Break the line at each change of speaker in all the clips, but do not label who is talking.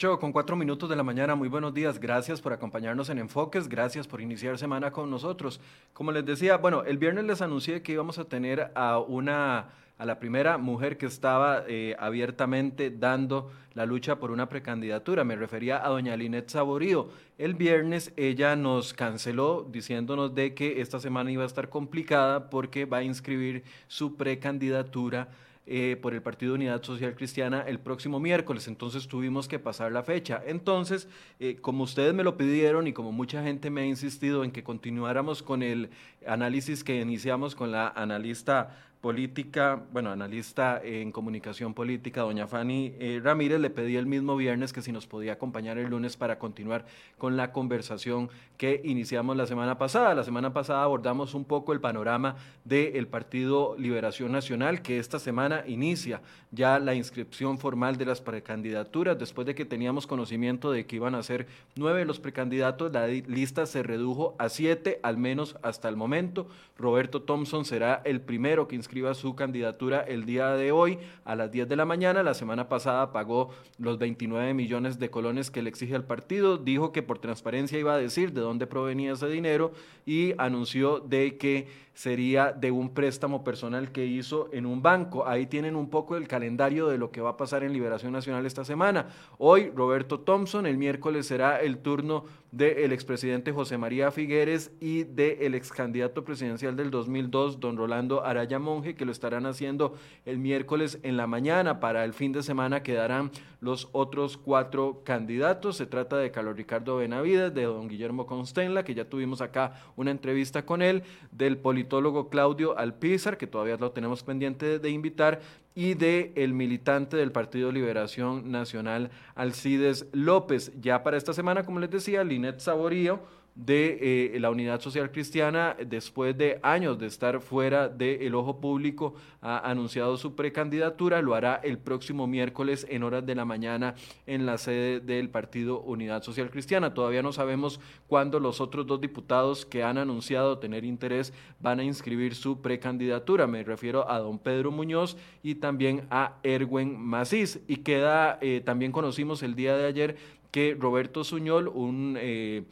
8 con 4 minutos de la mañana, muy buenos días, gracias por acompañarnos en Enfoques, gracias por iniciar semana con nosotros. Como les decía, bueno, el viernes les anuncié que íbamos a tener a una a la primera mujer que estaba eh, abiertamente dando la lucha por una precandidatura. Me refería a doña Linet Saborío. El viernes ella nos canceló diciéndonos de que esta semana iba a estar complicada porque va a inscribir su precandidatura eh, por el Partido Unidad Social Cristiana el próximo miércoles, entonces tuvimos que pasar la fecha. Entonces, eh, como ustedes me lo pidieron y como mucha gente me ha insistido en que continuáramos con el análisis que iniciamos con la analista política, bueno, analista en comunicación política, doña Fanny eh, Ramírez, le pedí el mismo viernes que si nos podía acompañar el lunes para continuar con la conversación que iniciamos la semana pasada. La semana pasada abordamos un poco el panorama del Partido Liberación Nacional, que esta semana inicia ya la inscripción formal de las precandidaturas, después de que teníamos conocimiento de que iban a ser nueve los precandidatos, la lista se redujo a siete, al menos hasta el momento. Roberto Thompson será el primero que inscriba su candidatura el día de hoy a las 10 de la mañana. La semana pasada pagó los 29 millones de colones que le exige al partido, dijo que por transparencia iba a decir de dónde provenía ese dinero y anunció de que sería de un préstamo personal que hizo en un banco. Ahí tienen un poco el calendario de lo que va a pasar en Liberación Nacional esta semana. Hoy Roberto Thompson, el miércoles será el turno del expresidente José María Figueres y del ex candidato presidencial del 2002, don Rolando Araya Monge, que lo estarán haciendo el miércoles en la mañana. Para el fin de semana quedarán los otros cuatro candidatos. Se trata de Carlos Ricardo Benavides, de don Guillermo Constenla, que ya tuvimos acá una entrevista con él, del politólogo Claudio Alpizar, que todavía lo tenemos pendiente de invitar, y de el militante del Partido Liberación Nacional, Alcides López. Ya para esta semana, como les decía, Linet Saborío de eh, la Unidad Social Cristiana, después de años de estar fuera del ojo público, ha anunciado su precandidatura. Lo hará el próximo miércoles en horas de la mañana en la sede del Partido Unidad Social Cristiana. Todavía no sabemos cuándo los otros dos diputados que han anunciado tener interés van a inscribir su precandidatura. Me refiero a don Pedro Muñoz y también a Erwin Macís. Y queda, eh, también conocimos el día de ayer que Roberto Suñol, un... Eh,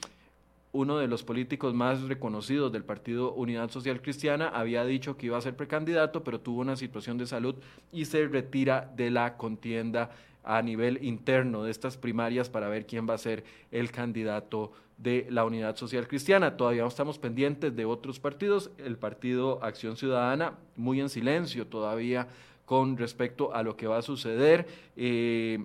uno de los políticos más reconocidos del Partido Unidad Social Cristiana, había dicho que iba a ser precandidato, pero tuvo una situación de salud y se retira de la contienda a nivel interno de estas primarias para ver quién va a ser el candidato de la Unidad Social Cristiana. Todavía estamos pendientes de otros partidos, el Partido Acción Ciudadana, muy en silencio todavía con respecto a lo que va a suceder. Eh,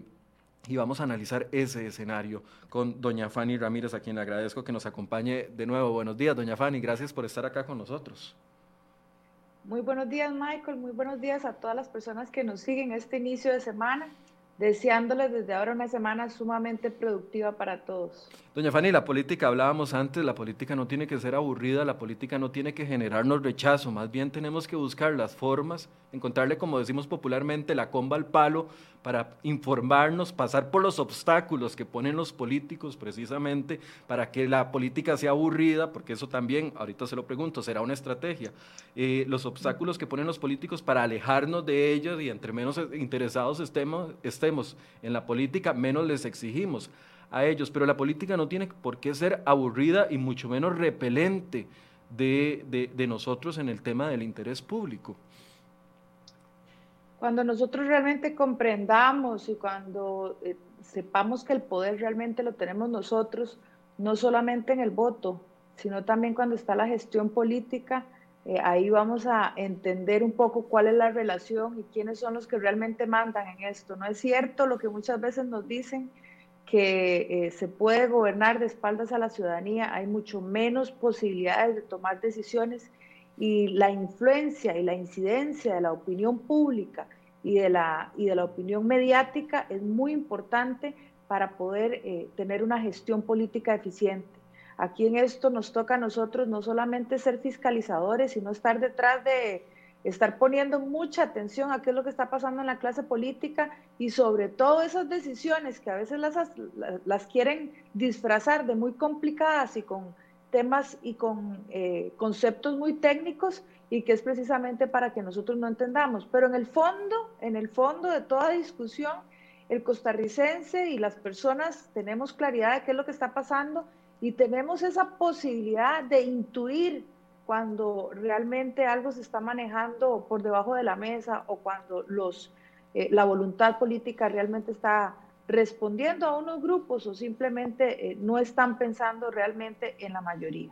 y vamos a analizar ese escenario con doña Fanny Ramírez, a quien le agradezco que nos acompañe de nuevo. Buenos días, doña Fanny, gracias por estar acá con nosotros.
Muy buenos días, Michael, muy buenos días a todas las personas que nos siguen este inicio de semana deseándoles desde ahora una semana sumamente productiva para todos.
Doña Fanny, la política, hablábamos antes, la política no tiene que ser aburrida, la política no tiene que generarnos rechazo, más bien tenemos que buscar las formas, encontrarle, como decimos popularmente, la comba al palo para informarnos, pasar por los obstáculos que ponen los políticos precisamente para que la política sea aburrida, porque eso también, ahorita se lo pregunto, será una estrategia. Eh, los obstáculos que ponen los políticos para alejarnos de ellos y entre menos interesados estemos, estemos en la política, menos les exigimos a ellos. Pero la política no tiene por qué ser aburrida y mucho menos repelente de, de nosotros en el tema del interés público.
Cuando nosotros realmente comprendamos y cuando eh, sepamos que el poder realmente lo tenemos nosotros, no solamente en el voto, sino también cuando está la gestión política, eh, ahí vamos a entender un poco cuál es la relación y quiénes son los que realmente mandan en esto. No es cierto lo que muchas veces nos dicen que eh, se puede gobernar de espaldas a la ciudadanía, hay mucho menos posibilidades de tomar decisiones y la influencia y la incidencia de la opinión pública y de la, y de la opinión mediática es muy importante para poder eh, tener una gestión política eficiente. Aquí en esto nos toca a nosotros no solamente ser fiscalizadores, sino estar detrás de, estar poniendo mucha atención a qué es lo que está pasando en la clase política y sobre todo esas decisiones que a veces las, las quieren disfrazar de muy complicadas y con temas y con eh, conceptos muy técnicos y que es precisamente para que nosotros no entendamos. Pero en el fondo, en el fondo de toda discusión el costarricense y las personas tenemos claridad de qué es lo que está pasando y tenemos esa posibilidad de intuir cuando realmente algo se está manejando por debajo de la mesa o cuando los, eh, la voluntad política realmente está respondiendo a unos grupos o simplemente eh, no están pensando realmente en la mayoría.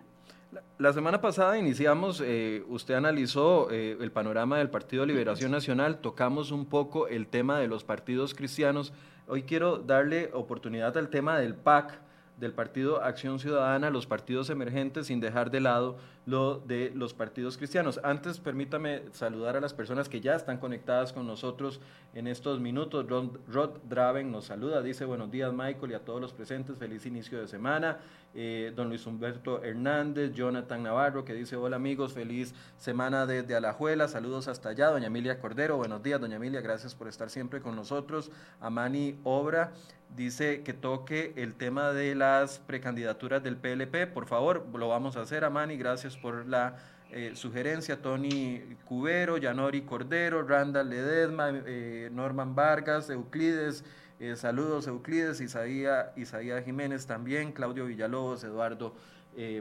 La semana pasada iniciamos, eh, usted analizó el panorama del Partido Liberación Nacional, tocamos un poco el tema de los partidos cristianos. Hoy quiero darle oportunidad al tema del PAC del Partido Acción Ciudadana, los partidos emergentes, sin dejar de lado lo de los partidos cristianos. Antes, permítame saludar a las personas que ya están conectadas con nosotros en estos minutos. Rod, Draven nos saluda, dice buenos días Michael y a todos los presentes, feliz inicio de semana. Eh, don Luis Humberto Hernández, Jonathan Navarro, que dice hola amigos, feliz semana desde Alajuela, saludos hasta allá. Doña Emilia Cordero, buenos días, doña Emilia, gracias por estar siempre con nosotros. Amani Obra dice que toque el tema de las precandidaturas del PLP. Por favor, lo vamos a hacer, Amani. Gracias por la eh, sugerencia. Tony Cubero, Yanori Cordero, Randall Ledesma, eh, Norman Vargas, Euclides. Eh, saludos, Euclides, Isaías, Isaías Jiménez también, Claudio Villalobos, Eduardo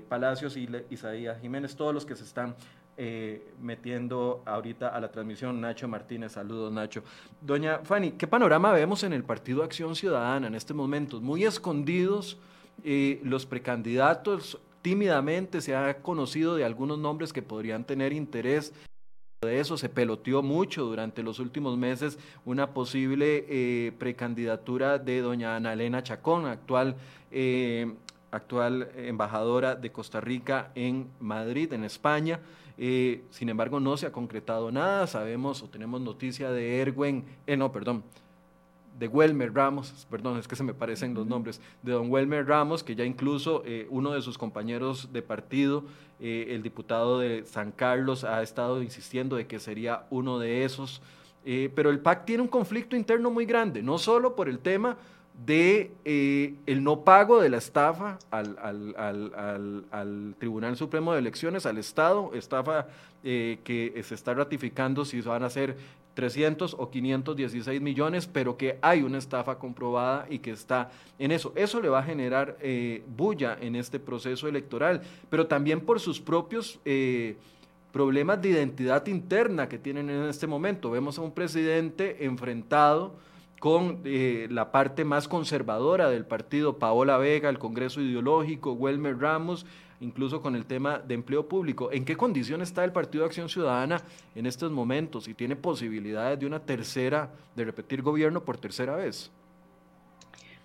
Palacios y Isaías Jiménez, todos los que se están metiendo ahorita a la transmisión. Nacho Martínez, saludos Nacho. Doña Fanny, ¿qué panorama vemos en el Partido Acción Ciudadana en este momento? Muy escondidos los precandidatos, tímidamente se ha conocido de algunos nombres que podrían tener interés. De eso se peloteó mucho durante los últimos meses una posible eh, precandidatura de doña Ana Elena Chacón, actual actual embajadora de Costa Rica en Madrid, en España. Eh, sin embargo, no se ha concretado nada. Sabemos o tenemos noticia de Erwin, eh, no, perdón, de Welmer Ramos, perdón, es que se me parecen los nombres, de don Welmer Ramos, que ya incluso eh, uno de sus compañeros de partido, el diputado de San Carlos, ha estado insistiendo de que sería uno de esos. pero el PAC tiene un conflicto interno muy grande, no solo por el tema de eh, el no pago de la estafa al, al, Tribunal Supremo de Elecciones, al Estado, estafa eh, que se está ratificando si van a ser 300 o 516 millones, pero que hay una estafa comprobada y que está en eso. Eso le va a generar eh, bulla en este proceso electoral, pero también por sus propios problemas de identidad interna que tienen en este momento. Vemos a un presidente enfrentado con eh, la parte más conservadora del partido, Paola Vega, el Congreso Ideológico, Welmer Ramos, incluso con el tema de empleo público. ¿En qué condición está el Partido de Acción Ciudadana en estos momentos y tiene posibilidades de una tercera, de repetir gobierno por tercera vez?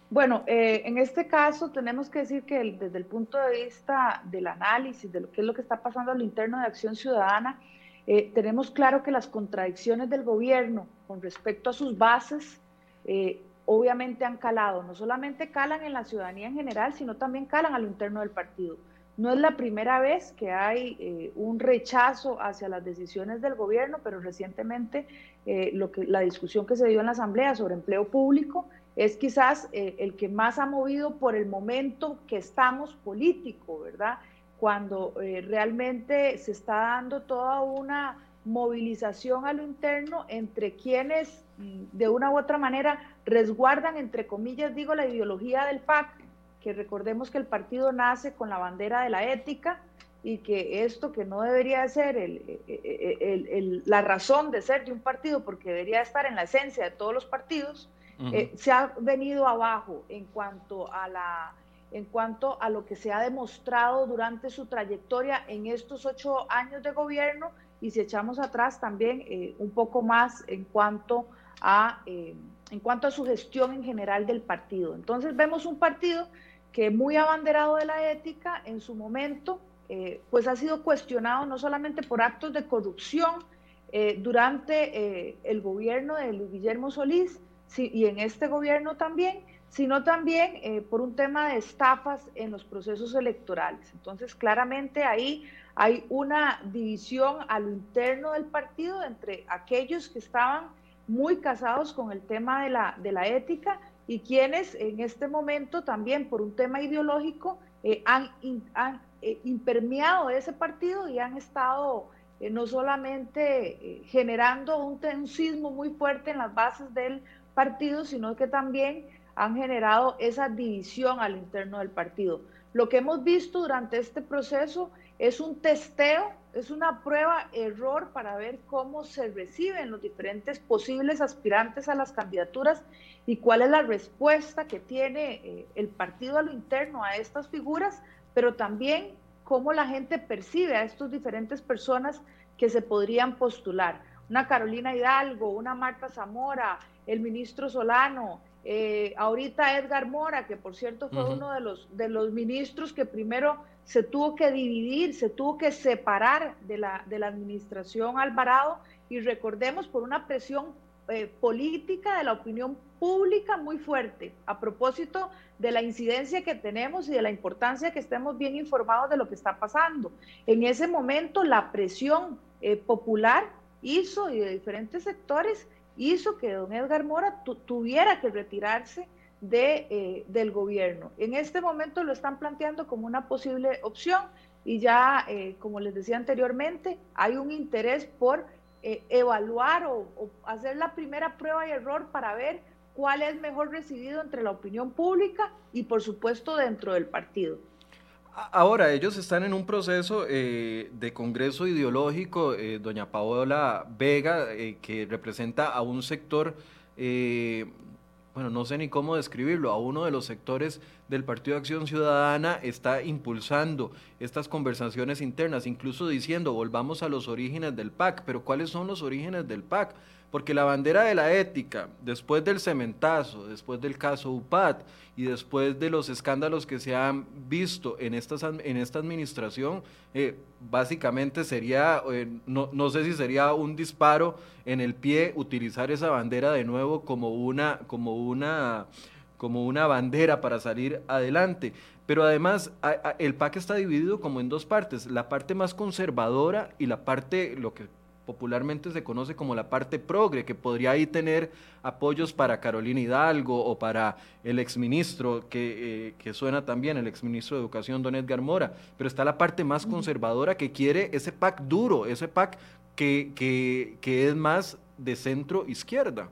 Bueno, eh, en este caso tenemos que decir que desde el punto de vista del análisis de lo que es lo que está pasando a lo interno de Acción Ciudadana, eh, tenemos claro que las contradicciones del gobierno con respecto a sus bases eh, obviamente han calado, no solamente calan en la ciudadanía en general, sino también calan a lo interno del partido. No es la primera vez que hay eh, un rechazo hacia las decisiones del gobierno, pero recientemente eh, lo que, la discusión que se dio en la Asamblea sobre empleo público es quizás el que más ha movido por el momento que estamos político, ¿verdad? Cuando realmente se está dando toda una movilización a lo interno entre quienes mm, de una u otra manera resguardan, entre comillas, digo, la ideología del PAC, que recordemos que el partido nace con la bandera de la ética y que esto que no debería ser el, el, la razón de ser de un partido, porque debería estar en la esencia de todos los partidos, eh, se ha venido abajo en cuanto a la en cuanto a lo que se ha demostrado durante su trayectoria en estos ocho años de gobierno y si echamos atrás también eh, un poco más en cuanto a eh, en cuanto a su gestión en general del partido. Entonces vemos un partido que muy abanderado de la ética en su momento, eh, pues ha sido cuestionado no solamente por actos de corrupción durante el gobierno de Luis Guillermo Solís y en este gobierno también, sino también por un tema de estafas en los procesos electorales. Entonces claramente ahí hay una división a lo interno del partido entre aquellos que estaban muy casados con el tema de la, de la ética y quienes en este momento también por un tema ideológico eh, han, eh, impermeado ese partido y han estado eh, no solamente generando un tensismo muy fuerte en las bases del partido, sino que también han generado esa división al interno del partido. Lo que hemos visto durante este proceso es un testeo, es una prueba error para ver cómo se reciben los diferentes posibles aspirantes a las candidaturas y cuál es la respuesta que tiene eh, el partido a lo interno a estas figuras, pero también cómo la gente percibe a estas diferentes personas que se podrían postular. Una Carolina Hidalgo, una Marta Zamora, el ministro Solano, eh, ahorita Edgar Mora, que por cierto fue uno de los, de los ministros que primero se tuvo que dividir, se tuvo que separar de la, de la administración Alvarado y recordemos por una presión eh, política de la opinión pública muy fuerte a propósito de la incidencia que tenemos y de la importancia que estemos bien informados de lo que está pasando. En ese momento la presión eh, popular hizo y de diferentes sectores hizo que don Edgar Mora tuviera que retirarse de, eh, del gobierno. En este momento lo están planteando como una posible opción y ya, eh, como les decía anteriormente, hay un interés por eh, evaluar o, hacer la primera prueba y error para ver cuál es mejor recibido entre la opinión pública y por supuesto dentro del partido.
Ahora, ellos están en un proceso de congreso ideológico, doña Paola Vega, que representa a un sector bueno, no sé ni cómo describirlo, a uno de los sectores del Partido de Acción Ciudadana está impulsando estas conversaciones internas, incluso diciendo, volvamos a los orígenes del PAC, pero ¿cuáles son los orígenes del PAC? Porque la bandera de la ética, después del cementazo, después del caso UPAD y después de los escándalos que se han visto en, estas, en esta administración, eh, básicamente sería, eh, no, no, sé si sería un disparo en el pie utilizar esa bandera de nuevo como una, como una, como una bandera para salir adelante. Pero además el PAC está dividido como en dos partes, la parte más conservadora y la parte, lo que popularmente se conoce como la parte progre, que podría ahí tener apoyos para Carolina Hidalgo o para el exministro, que, eh, que suena también, el exministro de Educación, don Edgar Mora, pero está la parte más conservadora que quiere ese PAC duro, ese PAC que, que, es más de centro izquierda.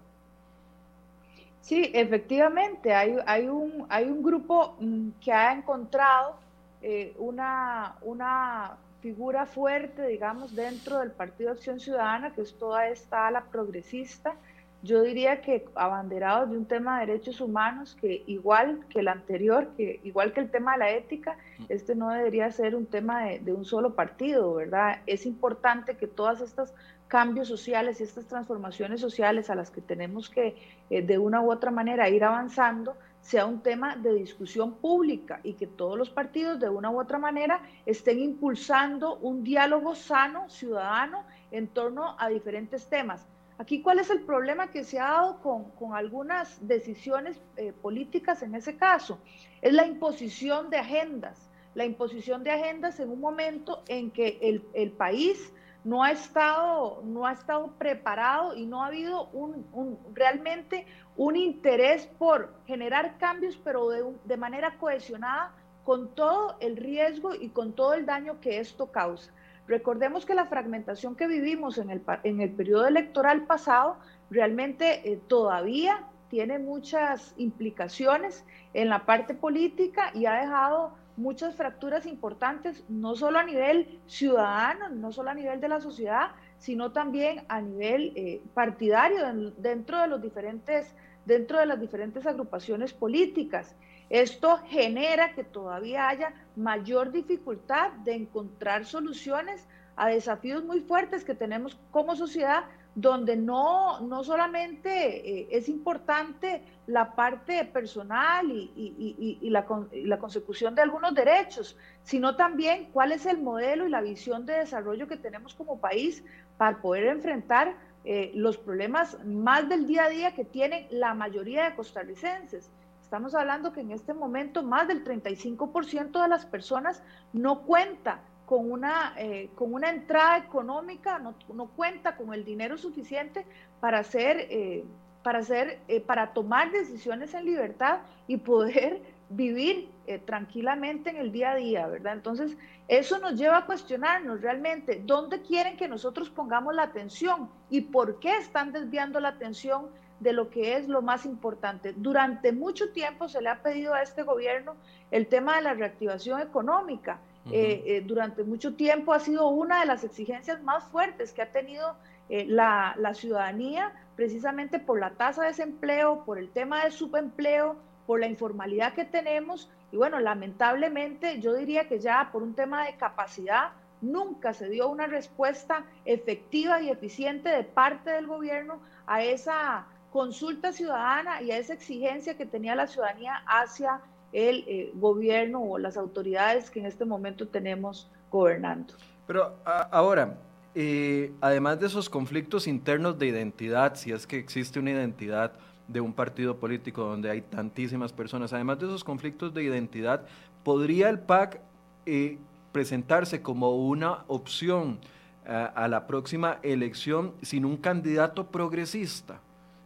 Sí, efectivamente, hay, hay, un, hay un grupo mm, que ha encontrado eh, una, una figura fuerte, digamos, dentro del Partido Acción Ciudadana, que es toda esta ala progresista. Yo diría que abanderados de un tema de derechos humanos que igual que el anterior, que igual que el tema de la ética, este no debería ser un tema de, un solo partido, ¿verdad? Es importante que todas estas cambios sociales y estas transformaciones sociales a las que tenemos que eh, de una u otra manera ir avanzando, sea un tema de discusión pública y que todos los partidos de una u otra manera estén impulsando un diálogo sano, ciudadano, en torno a diferentes temas. Aquí, ¿cuál es el problema que se ha dado con, algunas decisiones eh, políticas en ese caso? Es la imposición de agendas, la imposición de agendas en un momento en que el, el país no ha estado, no ha estado preparado y no ha habido un, realmente un interés por generar cambios, pero de, manera cohesionada con todo el riesgo y con todo el daño que esto causa. Recordemos que la fragmentación que vivimos en el, en el periodo electoral pasado realmente eh, todavía tiene muchas implicaciones en la parte política y ha dejado muchas fracturas importantes, no solo a nivel ciudadano, no solo a nivel de la sociedad, sino también a nivel eh, partidario dentro de los diferentes dentro de las diferentes agrupaciones políticas. Esto genera que todavía haya mayor dificultad de encontrar soluciones a desafíos muy fuertes que tenemos como sociedad, donde no, no solamente eh, es importante la parte personal y, la, la, consecución de algunos derechos, sino también cuál es el modelo y la visión de desarrollo que tenemos como país para poder enfrentar eh, los problemas más del día a día que tienen la mayoría de costarricenses. Estamos hablando que en este momento más del 35% de las personas no cuenta con una, eh, con una entrada económica, no, no, cuenta con el dinero suficiente para hacer, eh, para, hacer eh, para tomar decisiones en libertad y poder vivir tranquilamente en el día a día, ¿verdad? Entonces, eso nos lleva a cuestionarnos realmente dónde quieren que nosotros pongamos la atención y por qué están desviando la atención de lo que es lo más importante. Durante mucho tiempo se le ha pedido a este gobierno el tema de la reactivación económica. Eh, eh, durante mucho tiempo ha sido una de las exigencias más fuertes que ha tenido la, la ciudadanía, precisamente por la tasa de desempleo, por el tema del subempleo, por la informalidad que tenemos. Y bueno, lamentablemente yo diría que ya por un tema de capacidad nunca se dio una respuesta efectiva y eficiente de parte del gobierno a esa consulta ciudadana y a esa exigencia que tenía la ciudadanía hacia el eh, gobierno o las autoridades que en este momento tenemos gobernando.
Pero ahora, eh, además de esos conflictos internos de identidad, si es que existe una identidad, de un partido político donde hay tantísimas personas. Además de esos conflictos de identidad, ¿podría el PAC eh, presentarse como una opción a la próxima elección sin un candidato progresista?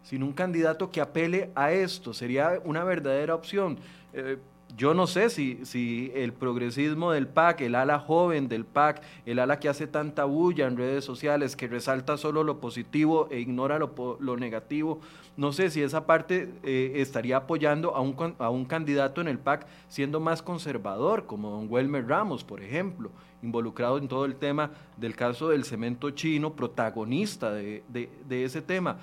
Sin un candidato que apele a esto, sería una verdadera opción. Eh, yo no sé si, si el progresismo del PAC, el ala joven del PAC, el ala que hace tanta bulla en redes sociales, que resalta solo lo positivo e ignora lo, lo negativo, no sé si esa parte eh, estaría apoyando a un, a un candidato en el PAC siendo más conservador, como don Welmer Ramos, por ejemplo, involucrado en todo el tema del caso del cemento chino, protagonista de, de ese tema.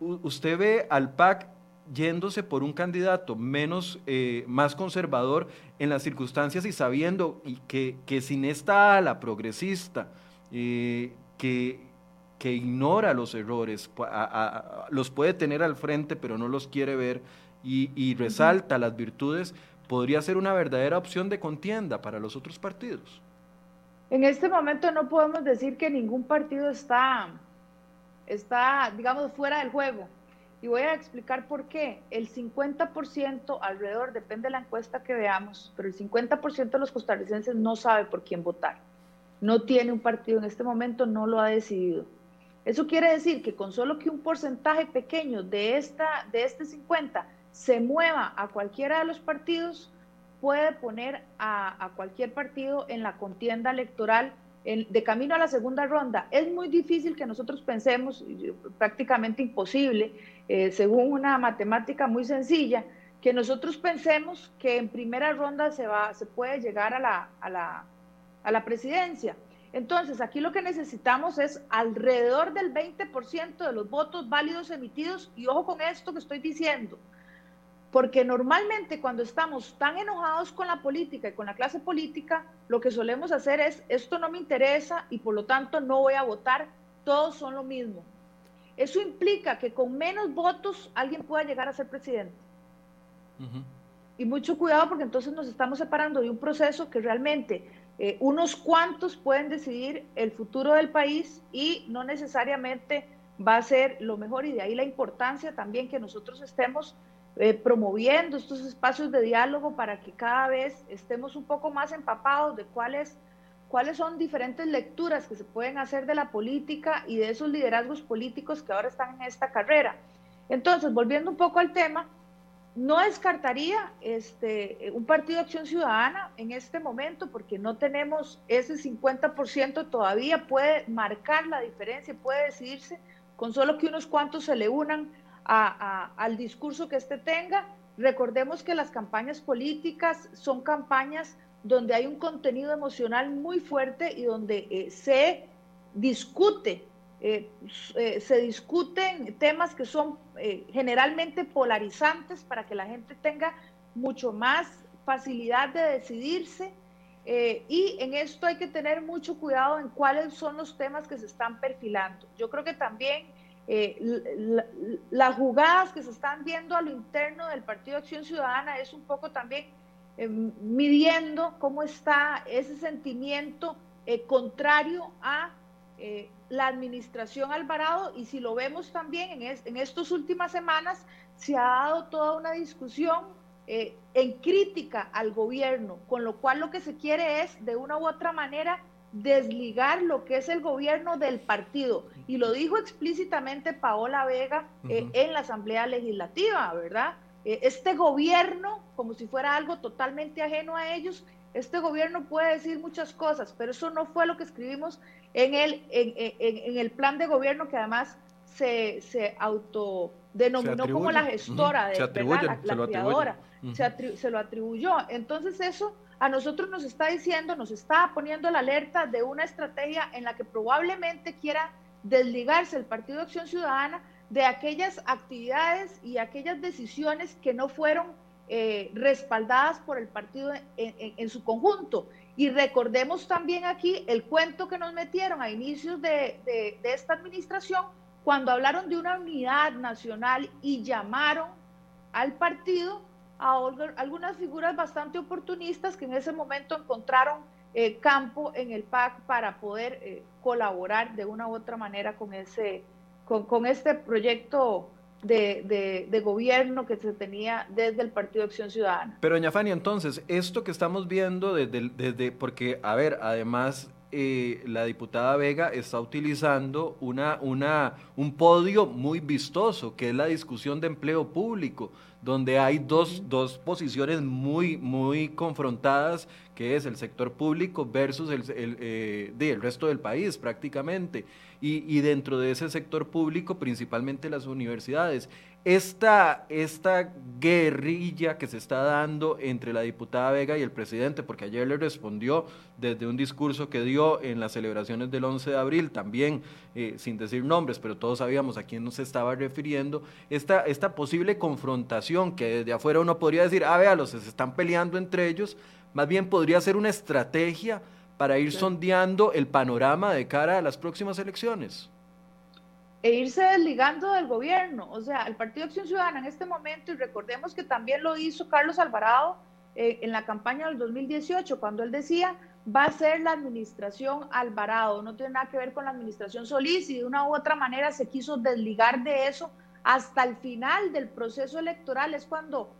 ¿Usted ve al PAC yéndose por un candidato menos, eh, más conservador en las circunstancias y sabiendo que, que sin esta ala progresista eh, que, que, ignora los errores, los puede tener al frente pero no los quiere ver y, resalta las virtudes, podría ser una verdadera opción de contienda para los otros partidos.
En este momento no podemos decir que ningún partido está, está digamos, fuera del juego y voy a explicar por qué. El 50% alrededor, depende de la encuesta que veamos, pero el 50% de los costarricenses no sabe por quién votar. No tiene un partido en este momento, no lo ha decidido. Eso quiere decir que con solo que un porcentaje pequeño de, esta, de este 50 se mueva a cualquiera de los partidos, puede poner a, a cualquier partido en la contienda electoral de camino a la segunda ronda. Es muy difícil que nosotros pensemos, prácticamente imposible, eh, según una matemática muy sencilla, que nosotros pensemos que en primera ronda se, va, se puede llegar a la, a, la, a la presidencia. Entonces, aquí lo que necesitamos es alrededor del 20% de los votos válidos emitidos, y ojo con esto que estoy diciendo, porque normalmente cuando estamos tan enojados con la política y con la clase política, lo que solemos hacer es, esto no me interesa y por lo tanto no voy a votar, todos son lo mismo. Eso implica que con menos votos alguien pueda llegar a ser presidente. Y mucho cuidado porque entonces nos estamos separando de un proceso que realmente eh, unos cuantos pueden decidir el futuro del país y no necesariamente va a ser lo mejor y de ahí la importancia también que nosotros estemos eh, promoviendo estos espacios de diálogo para que cada vez estemos un poco más empapados de cuáles cuáles son diferentes lecturas que se pueden hacer de la política y de esos liderazgos políticos que ahora están en esta carrera. Entonces, volviendo un poco al tema, no descartaría este, un partido de acción ciudadana en este momento porque no tenemos ese 50% todavía, puede marcar la diferencia, puede decidirse con solo que unos cuantos se le unan al discurso que éste tenga. Recordemos que las campañas políticas son campañas donde hay un contenido emocional muy fuerte y donde eh, se discute, eh, eh, se discuten temas que son generalmente polarizantes para que la gente tenga mucho más facilidad de decidirse. y en esto hay que tener mucho cuidado en cuáles son los temas que se están perfilando. Yo creo que también las jugadas que se están viendo a lo interno del Partido Acción Ciudadana es un poco también eh, midiendo cómo está ese sentimiento eh, contrario a eh, la administración Alvarado. Y si lo vemos también en, en estas últimas semanas se ha dado toda una discusión en crítica al gobierno, con lo cual lo que se quiere es de una u otra manera desligar lo que es el gobierno del partido. Y lo dijo explícitamente Paola Vega en la Asamblea Legislativa, ¿verdad? eh, este gobierno, como si fuera algo totalmente ajeno a ellos, este gobierno puede decir muchas cosas, pero eso no fue lo que escribimos en el, en, el plan de gobierno que además se, se autodenominó como la gestora, de, la, creadora, se, lo atribuyó. Entonces eso a nosotros nos está diciendo, nos está poniendo la alerta de una estrategia en la que probablemente quiera desligarse el Partido Acción Ciudadana de aquellas actividades y aquellas decisiones que no fueron eh, respaldadas por el partido en, su conjunto. Y recordemos también aquí el cuento que nos metieron a inicios de, de esta administración cuando hablaron de una unidad nacional y llamaron al partido a algunas figuras bastante oportunistas que en ese momento encontraron eh, campo en el PAC para poder eh, colaborar de una u otra manera con, ese, con, este proyecto de, de, gobierno que se tenía desde el Partido Acción Ciudadana.
Pero, doña Fanny, entonces, esto que estamos viendo desde, desde porque, a ver, además eh, la diputada Vega está utilizando una, una, un podio muy vistoso, que es la discusión de empleo público, donde hay dos, dos posiciones muy, muy confrontadas, que es el sector público versus el, el, eh, el resto del país prácticamente. Y, y, dentro de ese sector público, principalmente las universidades esta, esta guerrilla que se está dando entre la diputada Vega y el presidente, porque ayer le respondió desde un discurso que dio en las celebraciones del 11 de abril, también eh, sin decir nombres, pero todos sabíamos a quién nos estaba refiriendo, esta, esta posible confrontación que desde afuera uno podría decir, ah, véalos, se están peleando entre ellos, más bien podría ser una estrategia para ir sondeando el panorama de cara a las próximas elecciones
e irse desligando del gobierno. O sea, el Partido Acción Ciudadana en este momento, y recordemos que también lo hizo Carlos Alvarado eh, en la campaña del 2018, cuando él decía, va a ser la administración Alvarado, no tiene nada que ver con la administración Solís, y de una u otra manera se quiso desligar de eso hasta el final del proceso electoral, es cuando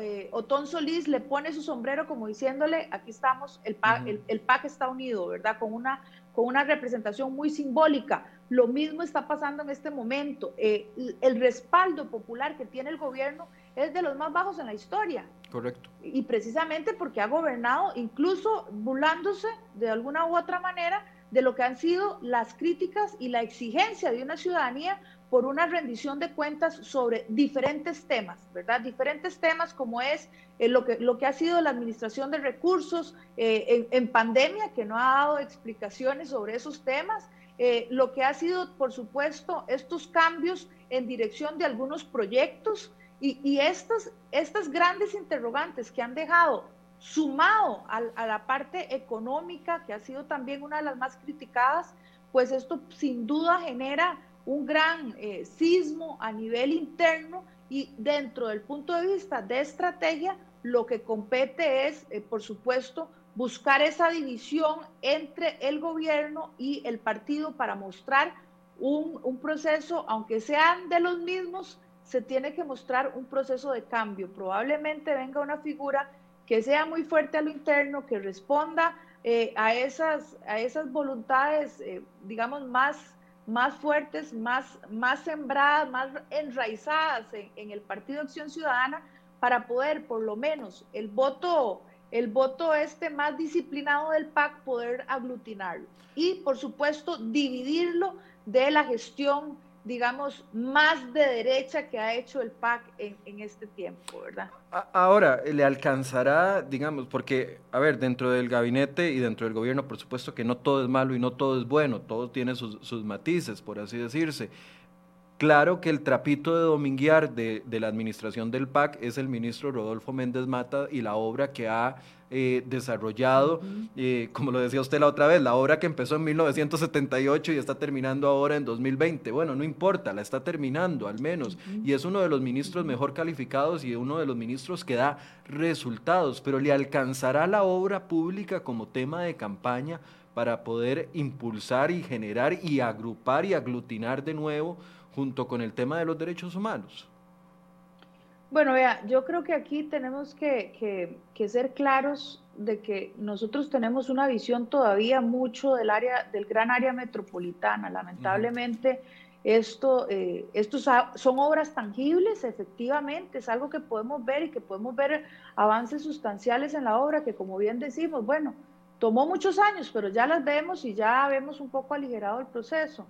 eh, Otón Solís le pone su sombrero como diciéndole, aquí estamos, el PAC, el, PAC está unido, ¿verdad? Con una, con una representación muy simbólica. Lo mismo está pasando en este momento. Eh, el respaldo popular que tiene el gobierno es de los más bajos en la historia.
Correcto.
Y precisamente porque ha gobernado, incluso burlándose de alguna u otra manera de lo que han sido las críticas y la exigencia de una ciudadanía por una rendición de cuentas sobre diferentes temas, ¿verdad? Diferentes temas como es eh, lo, que, lo que ha sido la administración de recursos eh, en, pandemia, que no ha dado explicaciones sobre esos temas, eh, lo que ha sido, por supuesto, estos cambios en dirección de algunos proyectos y, estas, grandes interrogantes que han dejado sumado a, a, la parte económica, que ha sido también una de las más criticadas, pues esto sin duda genera un gran eh, sismo a nivel interno y dentro del punto de vista de estrategia, lo que compete es, eh, por supuesto, buscar esa división entre el gobierno y el partido para mostrar un, proceso, aunque sean de los mismos, se tiene que mostrar un proceso de cambio. Probablemente venga una figura que sea muy fuerte a lo interno, que responda eh, a, esas, a esas voluntades, eh, digamos, más, más fuertes, más, más sembradas, más enraizadas en, en el Partido Acción Ciudadana, para poder por lo menos el voto el voto este más disciplinado del PAC poder aglutinarlo y por supuesto dividirlo de la gestión digamos, más de derecha que ha hecho el PAC en, este tiempo, ¿verdad?
Ahora, ¿le alcanzará, digamos, porque, a ver, dentro del gabinete y dentro del gobierno, por supuesto que no todo es malo y no todo es bueno, todo tiene sus, sus matices, por así decirse. Claro que el trapito de dominguear de, la administración del PAC es el ministro Rodolfo Méndez Mata y la obra que ha eh, desarrollado, eh, como lo decía usted la otra vez, la obra que empezó en 1978 y está terminando ahora en 2020. Bueno, no importa, la está terminando al menos. Y es uno de los ministros mejor calificados y uno de los ministros que da resultados, pero le alcanzará la obra pública como tema de campaña para poder impulsar y generar y agrupar y aglutinar de nuevo junto con el tema de los derechos humanos?
Bueno, vea, yo creo que aquí tenemos que, ser claros de que nosotros tenemos una visión todavía mucho del área, del gran área metropolitana. Lamentablemente, Esto, eh, estos son obras tangibles, efectivamente, es algo que podemos ver y que podemos ver avances sustanciales en la obra, que como bien decimos, bueno, tomó muchos años, pero ya las vemos y ya vemos un poco aligerado el proceso.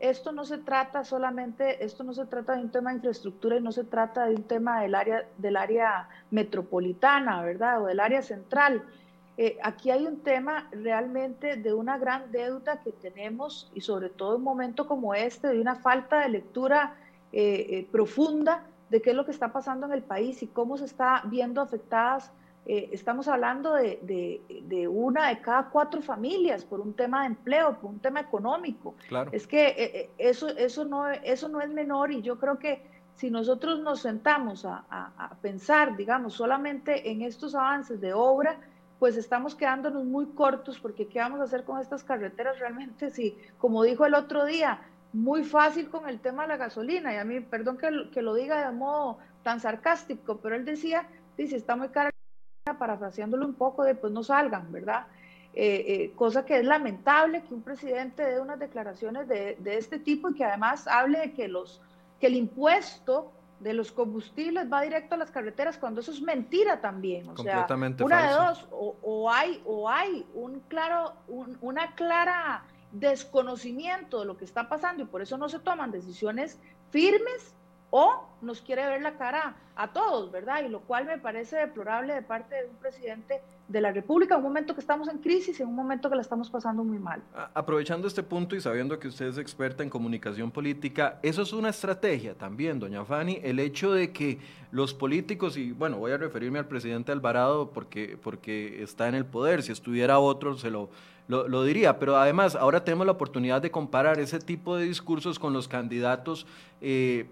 Esto no se trata solamente, esto no se trata de un tema de infraestructura y no se trata de un tema del área, del área metropolitana, ¿verdad? O del área central eh, aquí hay un tema realmente de una gran deuda que tenemos y sobre todo en un momento como este, de una falta de lectura eh, eh, profunda de qué es lo que está pasando en el país y cómo se está viendo afectadas. Estamos hablando de, de, una de cada cuatro familias por un tema de empleo, por un tema económico. Claro. Es que eso, eso, no, eso no es menor y yo creo que si nosotros nos sentamos a, a pensar, digamos, solamente en estos avances de obra, pues estamos quedándonos muy cortos porque ¿qué vamos a hacer con estas carreteras realmente? Si, como dijo el otro día, muy fácil con el tema de la gasolina, y a mí, perdón que, que lo diga de modo tan sarcástico, pero él decía, dice, está muy cara, parafraseándolo un poco, de pues no salgan, ¿verdad? Eh, eh, cosa que es lamentable que un presidente dé unas declaraciones de, de, este tipo y que además hable de que, los, que el impuesto de los combustibles va directo a las carreteras cuando eso es mentira también. O sea, una de dos, o, hay, o hay un claro, una clara desconocimiento de lo que está pasando y por eso no se toman decisiones firmes o nos quiere ver la cara a todos, ¿verdad? Y lo cual me parece deplorable de parte de un presidente de la República, un momento que estamos en crisis, en un momento que la estamos pasando muy mal.
Aprovechando este punto y sabiendo que usted es experta en comunicación política, eso es una estrategia también, doña Fanny, el hecho de que los políticos, y bueno, voy a referirme al presidente Alvarado porque, porque está en el poder, si estuviera otro se lo, lo, diría, pero además ahora tenemos la oportunidad de comparar ese tipo de discursos con los candidatos. Eh,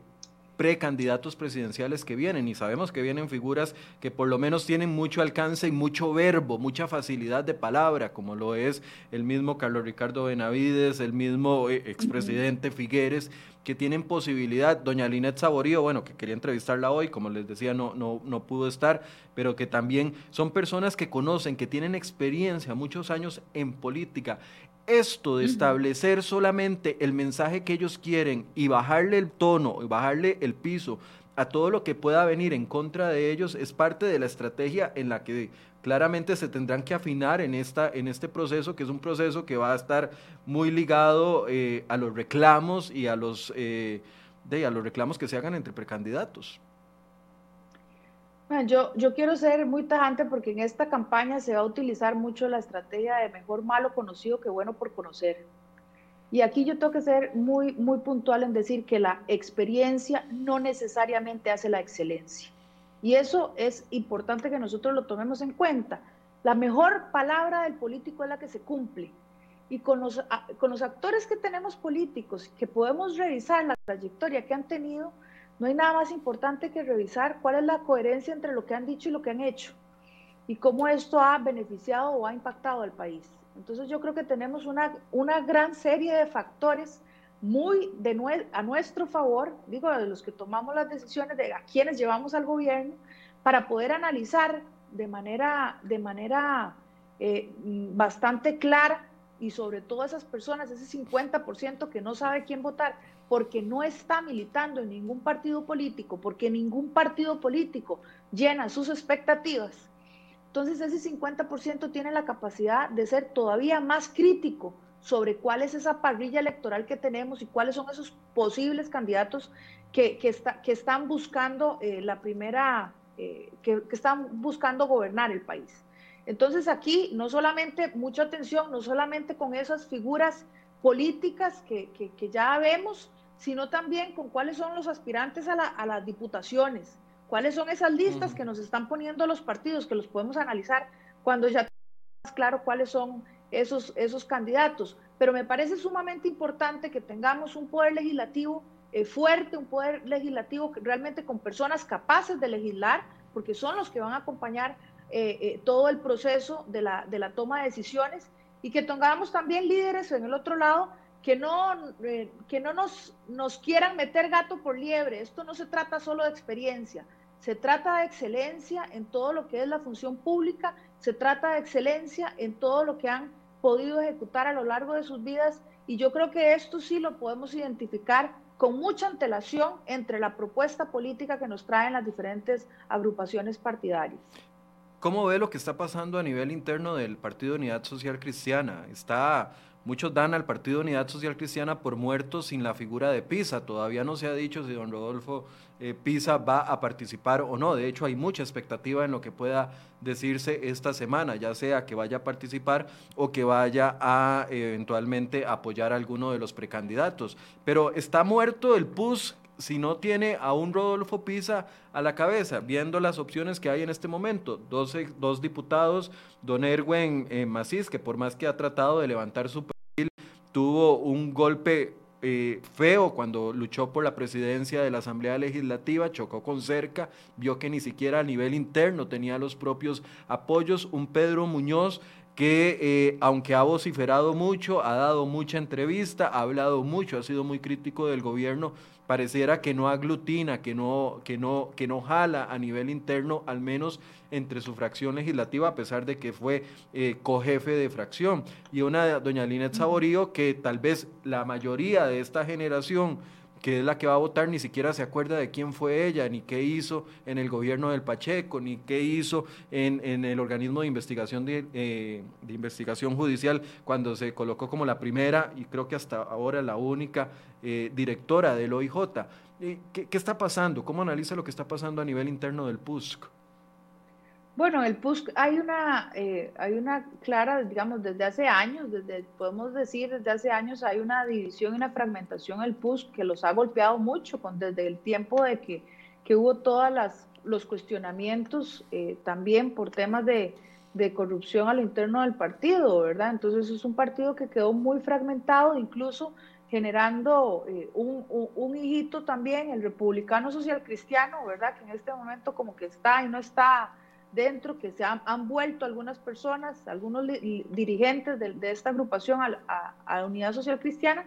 precandidatos presidenciales que vienen y sabemos que vienen figuras que por lo menos tienen mucho alcance y mucho verbo, mucha facilidad de palabra, como lo es el mismo Carlos Ricardo Benavides, el mismo eh, expresidente Figueres, que tienen posibilidad, doña Linet Saborío, bueno, que quería entrevistarla hoy, como les decía, no, no, no pudo estar, pero que también son personas que conocen, que tienen experiencia, muchos años en política esto de establecer solamente el mensaje que ellos quieren y bajarle el tono y bajarle el piso a todo lo que pueda venir en contra de ellos es parte de la estrategia en la que claramente se tendrán que afinar en, esta, en este proceso, que es un proceso que va a estar muy ligado eh, a los reclamos y a los, eh, de, a los reclamos que se hagan entre precandidatos.
Yo, yo quiero ser muy tajante porque en esta campaña se va a utilizar mucho la estrategia de mejor malo conocido que bueno por conocer. Y aquí yo tengo que ser muy, muy puntual en decir que la experiencia no necesariamente hace la excelencia. Y eso es importante que nosotros lo tomemos en cuenta. La mejor palabra del político es la que se cumple. Y con los, con los actores que tenemos políticos, que podemos revisar la trayectoria que han tenido, no hay nada más importante que revisar cuál es la coherencia entre lo que han dicho y lo que han hecho y cómo esto ha beneficiado o ha impactado al país. Entonces yo creo que tenemos una, una gran serie de factores muy de a nuestro favor, digo, de los que tomamos las decisiones, de a quienes llevamos al gobierno, para poder analizar de manera, de manera eh, bastante clara y sobre todo esas personas, ese 50% que no sabe quién votar, porque no está militando en ningún partido político, porque ningún partido político llena sus expectativas, entonces ese 50% tiene la capacidad de ser todavía más crítico sobre cuál es esa parrilla electoral que tenemos y cuáles son esos posibles candidatos que, que, que están buscando eh, la primera, eh, que, que están buscando gobernar el país. Entonces aquí no solamente mucha atención, no solamente con esas figuras políticas que, que, ya vemos, sino también con cuáles son los aspirantes a, las diputaciones, cuáles son esas listas que nos están poniendo los partidos, que los podemos analizar cuando ya más claro cuáles son esos, esos candidatos. Pero me parece sumamente importante que tengamos un poder legislativo eh, fuerte, un poder legislativo realmente con personas capaces de legislar, porque son los que van a acompañar eh, eh, todo el proceso de la, de la toma de decisiones y que tengamos también líderes en el otro lado que no, eh, que no nos, nos quieran meter gato por liebre. Esto no se trata solo de experiencia, se trata de excelencia en todo lo que es la función pública, se trata de excelencia en todo lo que han podido ejecutar a lo largo de sus vidas y yo creo que esto sí lo podemos identificar con mucha antelación entre la propuesta política que nos traen las diferentes agrupaciones partidarias.
¿Cómo ve lo que está pasando a nivel interno del Partido Unidad Social Cristiana? Está Muchos dan al Partido Unidad Social Cristiana por muerto sin la figura de Pisa. Todavía no se ha dicho si don Rodolfo eh, Pisa va a participar o no. De hecho, hay mucha expectativa en lo que pueda decirse esta semana, ya sea que vaya a participar o que vaya a eventualmente apoyar a alguno de los precandidatos. Pero está muerto el PUS si no tiene a un Rodolfo Pisa a la cabeza, viendo las opciones que hay en este momento. Dos, dos diputados, don Erwin eh, Macís, que por más que ha tratado de levantar su tuvo un golpe eh, feo cuando luchó por la presidencia de la Asamblea Legislativa, chocó con cerca, vio que ni siquiera a nivel interno tenía los propios apoyos. Un Pedro Muñoz que eh, aunque ha vociferado mucho, ha dado mucha entrevista, ha hablado mucho, ha sido muy crítico del gobierno, pareciera que no aglutina, que no, que no, que no jala a nivel interno, al menos entre su fracción legislativa, a pesar de que fue eh, cojefe de fracción. Y una doña Linet Saborío, que tal vez la mayoría de esta generación que es la que va a votar, ni siquiera se acuerda de quién fue ella, ni qué hizo en el gobierno del Pacheco, ni qué hizo en, el organismo de investigación, eh, de, investigación judicial cuando se colocó como la primera y creo que hasta ahora la única eh, directora del OIJ. Eh, ¿Qué, ¿Qué está pasando? ¿Cómo analiza lo que está pasando a nivel interno del PUSC?
Bueno, el PUSC hay una, eh, hay una clara, digamos, desde hace años, desde, podemos decir, desde hace años hay una división y una fragmentación en el PUSC que los ha golpeado mucho con, desde el tiempo de que, que hubo todos los cuestionamientos eh, también por temas de, de, corrupción a lo interno del partido, ¿verdad? Entonces es un partido que quedó muy fragmentado, incluso generando eh, un, un, un, hijito también, el republicano social cristiano, ¿verdad? Que en este momento como que está y no está dentro que se han, vuelto algunas personas, algunos dirigentes de, esta agrupación a, la Unidad Social Cristiana,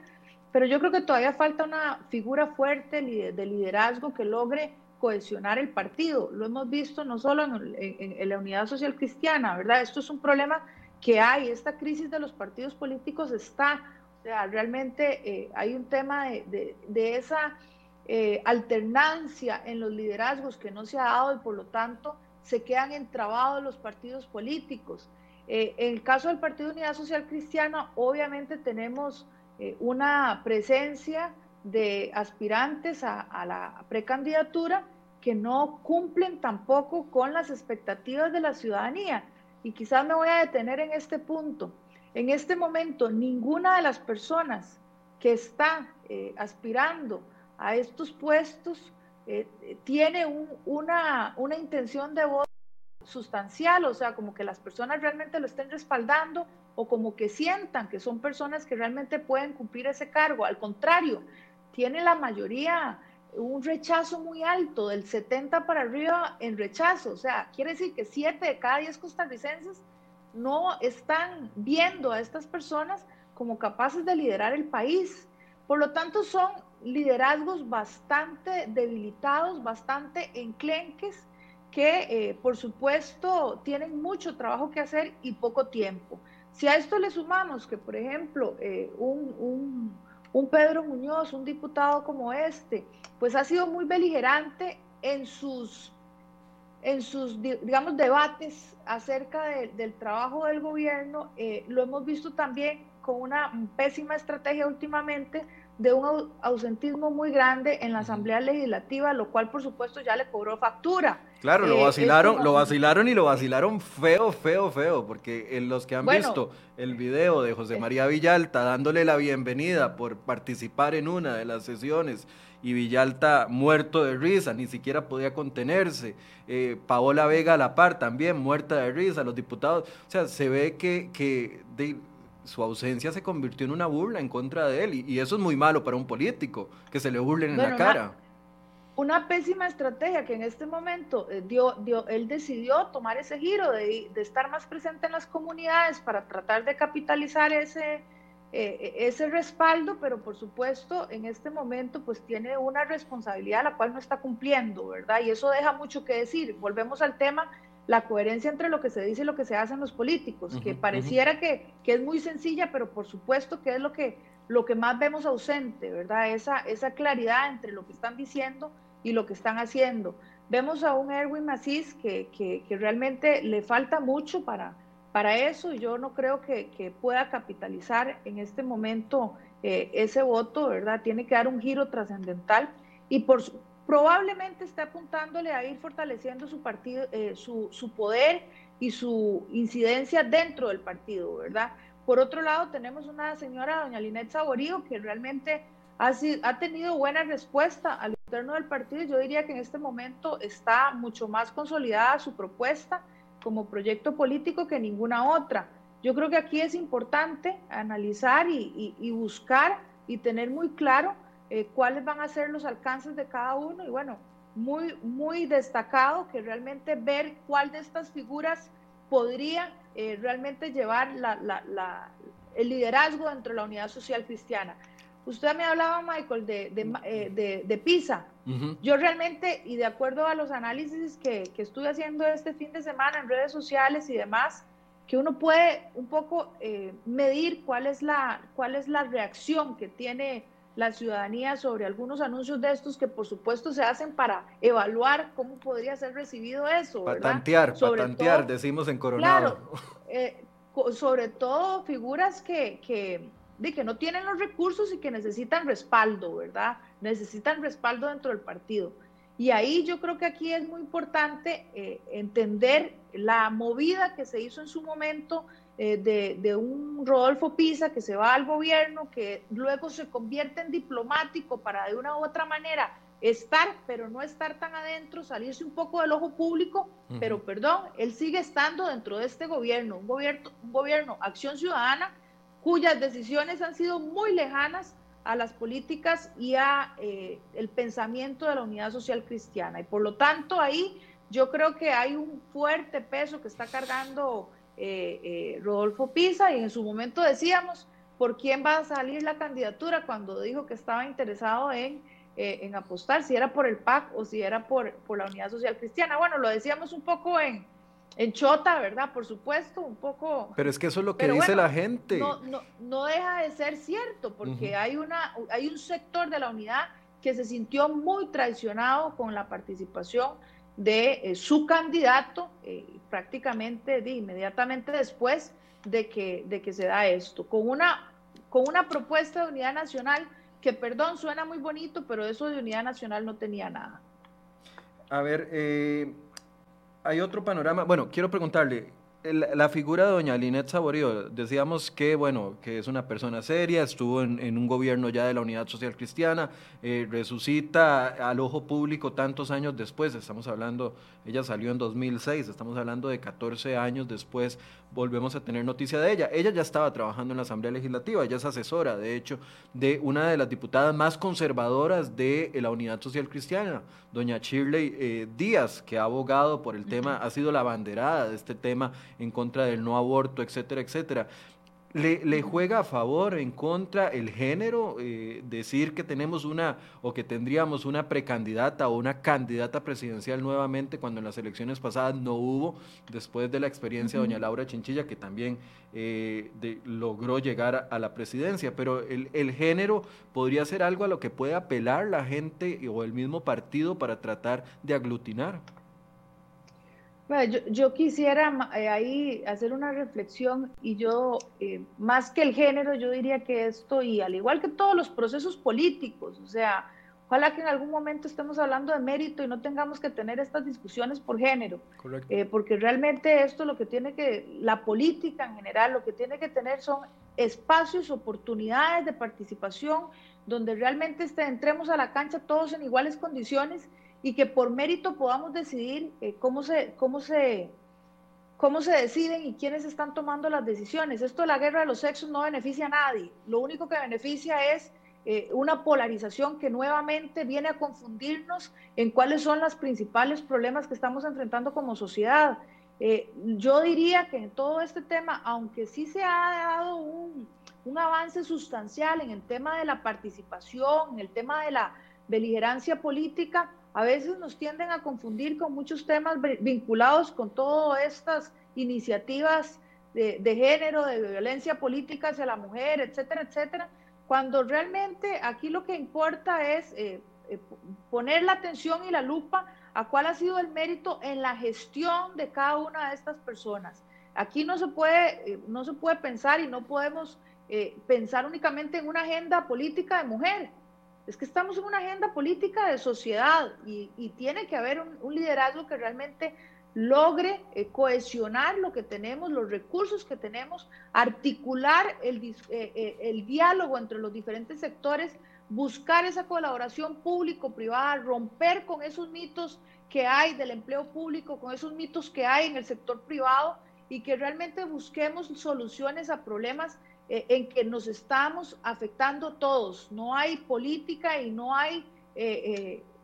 pero yo creo que todavía falta una figura fuerte de liderazgo que logre cohesionar el partido. Lo hemos visto no solo en, la Unidad Social Cristiana, ¿verdad? Esto es un problema que hay, esta crisis de los partidos políticos está, o sea, realmente eh, hay un tema de, esa eh, alternancia en los liderazgos que no se ha dado y por lo tanto se quedan entrabados los partidos políticos. Eh, en el caso del Partido Unidad Social Cristiana, obviamente tenemos eh, una presencia de aspirantes a, la precandidatura que no cumplen tampoco con las expectativas de la ciudadanía. Y quizás me voy a detener en este punto. En este momento, ninguna de las personas que está eh, aspirando a estos puestos eh, tiene una, una intención de voto sustancial, o sea, como que las personas realmente lo estén respaldando o como que sientan que son personas que realmente pueden cumplir ese cargo. Al contrario, tiene la mayoría un rechazo muy alto, del 70 para arriba en rechazo. O sea, quiere decir que 7 de cada 10 costarricenses no están viendo a estas personas como capaces de liderar el país. Por lo tanto, son liderazgos bastante debilitados, bastante enclenques, que eh, por supuesto tienen mucho trabajo que hacer y poco tiempo. Si a esto le sumamos que, por ejemplo, eh, un, un, Pedro Muñoz, un diputado como este, pues ha sido muy beligerante en sus, en sus digamos, debates acerca del trabajo del gobierno, eh, lo hemos visto también con una pésima estrategia últimamente de un ausentismo muy grande en la Asamblea Legislativa, lo cual por supuesto ya le cobró factura.
Claro, lo eh, vacilaron, lo vacilaron y lo vacilaron feo, feo, feo, porque en los que han visto el video de José eh. María Villalta dándole la bienvenida por participar en una de las sesiones y Villalta muerto de risa, ni siquiera podía contenerse. Eh, Paola Vega a la par también muerta de risa, los diputados, o sea, se ve que, que su ausencia se convirtió en una burla en contra de él y, eso es muy malo para un político, que se le burlen en la cara.
Una, pésima estrategia que en este momento eh, dio, dio, él decidió tomar ese giro de, estar más presente en las comunidades para tratar de capitalizar ese, eh, ese respaldo, pero por supuesto en este momento pues tiene una responsabilidad la cual no está cumpliendo, ¿verdad? Y eso deja mucho que decir. Volvemos al tema la coherencia entre lo que se dice y lo que se hace en los políticos, que pareciera que, es muy sencilla, pero por supuesto que es lo que, lo que más vemos ausente, ¿verdad? Esa, esa claridad entre lo que están diciendo y lo que están haciendo. Vemos a un Erwin Macís que, que, realmente le falta mucho para, para eso y yo no creo que, que pueda capitalizar en este momento eh, ese voto, ¿verdad? Tiene que dar un giro trascendental y por, probablemente esté apuntándole a ir fortaleciendo su partido, eh, su, su poder y su incidencia dentro del partido, ¿verdad? Por otro lado, tenemos una señora, doña Linet Saborío, que realmente ha, ha tenido buena respuesta al interno del partido. Yo diría que en este momento está mucho más consolidada su propuesta como proyecto político que ninguna otra. Yo creo que aquí es importante analizar y, buscar y tener muy claro eh, cuáles van a ser los alcances de cada uno y bueno, muy, muy destacado que realmente ver cuál de estas figuras podría eh, realmente llevar el liderazgo dentro de la unidad social cristiana. Usted me hablaba, Michael, de, de, eh, PISA. Yo realmente, y de acuerdo a los análisis que, que, estuve haciendo este fin de semana en redes sociales y demás, que uno puede un poco eh, medir cuál es, la, cuál es la reacción que tiene la ciudadanía sobre algunos anuncios de estos que por supuesto se hacen para evaluar cómo podría ser recibido eso.
¿verdad? Patantear, patantear, decimos en Coronado.
Claro, eh, sobre todo figuras que, que, de que no tienen los recursos y que necesitan respaldo, ¿verdad? Necesitan respaldo dentro del partido. Y ahí yo creo que aquí es muy importante eh, entender la movida que se hizo en su momento eh, de, de, un Rodolfo Pisa que se va al gobierno, que luego se convierte en diplomático para de una u otra manera estar, pero no estar tan adentro, salirse un poco del ojo público, pero perdón, él sigue estando dentro de este gobierno, un gobierno, un gobierno Acción Ciudadana, cuyas decisiones han sido muy lejanas a las políticas y a eh, el pensamiento de la unidad social cristiana. Y por lo tanto ahí yo creo que hay un fuerte peso que está cargando eh, eh, Rodolfo Pisa y en su momento decíamos por quién va a salir la candidatura cuando dijo que estaba interesado en, en apostar, si era por el PAC o si era por, por la unidad social cristiana. Bueno, lo decíamos un poco en, en Chota, ¿verdad? Por supuesto, un poco...
Pero es que eso es lo que dice la gente.
No, no, no, deja de ser cierto, porque hay, una, hay un sector de la unidad que se sintió muy traicionado con la participación de eh, su candidato eh, prácticamente de, inmediatamente después de que, de que se da esto, con una, con una propuesta de unidad nacional que, perdón, suena muy bonito, pero eso de unidad nacional no tenía nada.
A ver, eh, hay otro panorama. Bueno, quiero preguntarle, la figura de doña Linet Saborío, decíamos que, bueno, que es una persona seria, estuvo en, un gobierno ya de la Unidad Social Cristiana, eh, resucita al ojo público tantos años después, estamos hablando, ella salió en 2006, estamos hablando de 14 años después, volvemos a tener noticia de ella. Ella ya estaba trabajando en la Asamblea Legislativa, ella es asesora, de hecho, de una de las diputadas más conservadoras de la Unidad Social Cristiana, doña Shirley eh, Díaz, que ha abogado por el tema, ha sido la banderada de este tema en contra del no aborto, etcétera, etcétera. ¿Le, juega a favor, en contra el género? Eh, decir que tenemos una o que tendríamos una precandidata o una candidata presidencial nuevamente cuando en las elecciones pasadas no hubo, después de la experiencia de doña Laura Chinchilla, que también eh, logró llegar a, la presidencia. Pero el, el, género podría ser algo a lo que puede apelar la gente o el mismo partido para tratar de aglutinar.
Bueno, yo, quisiera eh, ahí hacer una reflexión y yo, eh, más que el género, yo diría que esto, y al igual que todos los procesos políticos, o sea, ojalá que en algún momento estemos hablando de mérito y no tengamos que tener estas discusiones por género, eh, porque realmente esto lo que tiene que, la política en general, lo que tiene que tener son espacios, oportunidades de participación, donde realmente este, entremos a la cancha todos en iguales condiciones y que por mérito podamos decidir eh, cómo, se, cómo, se, cómo se deciden y quiénes están tomando las decisiones. Esto de la guerra de los sexos no beneficia a nadie. Lo único que beneficia es eh, una polarización que nuevamente viene a confundirnos en cuáles son los principales problemas que estamos enfrentando como sociedad. Eh, yo diría que en todo este tema, aunque sí se ha dado un, un avance sustancial en el tema de la participación, en el tema de la beligerancia política, a veces nos tienden a confundir con muchos temas vinculados con todas estas iniciativas de, género, de violencia política hacia la mujer, etcétera, etcétera, cuando realmente aquí lo que importa es eh, eh, poner la atención y la lupa a cuál ha sido el mérito en la gestión de cada una de estas personas. Aquí no se puede, eh, no se puede pensar y no podemos pensar únicamente en una agenda política de mujer. Es que estamos en una agenda política de sociedad y, tiene que haber un liderazgo que realmente logre eh, cohesionar lo que tenemos, los recursos que tenemos, articular eh, eh, el diálogo entre los diferentes sectores, buscar esa colaboración público-privada, romper con esos mitos que hay del empleo público, con esos mitos que hay en el sector privado y que realmente busquemos soluciones a problemas en que nos estamos afectando todos. No hay política y no hay,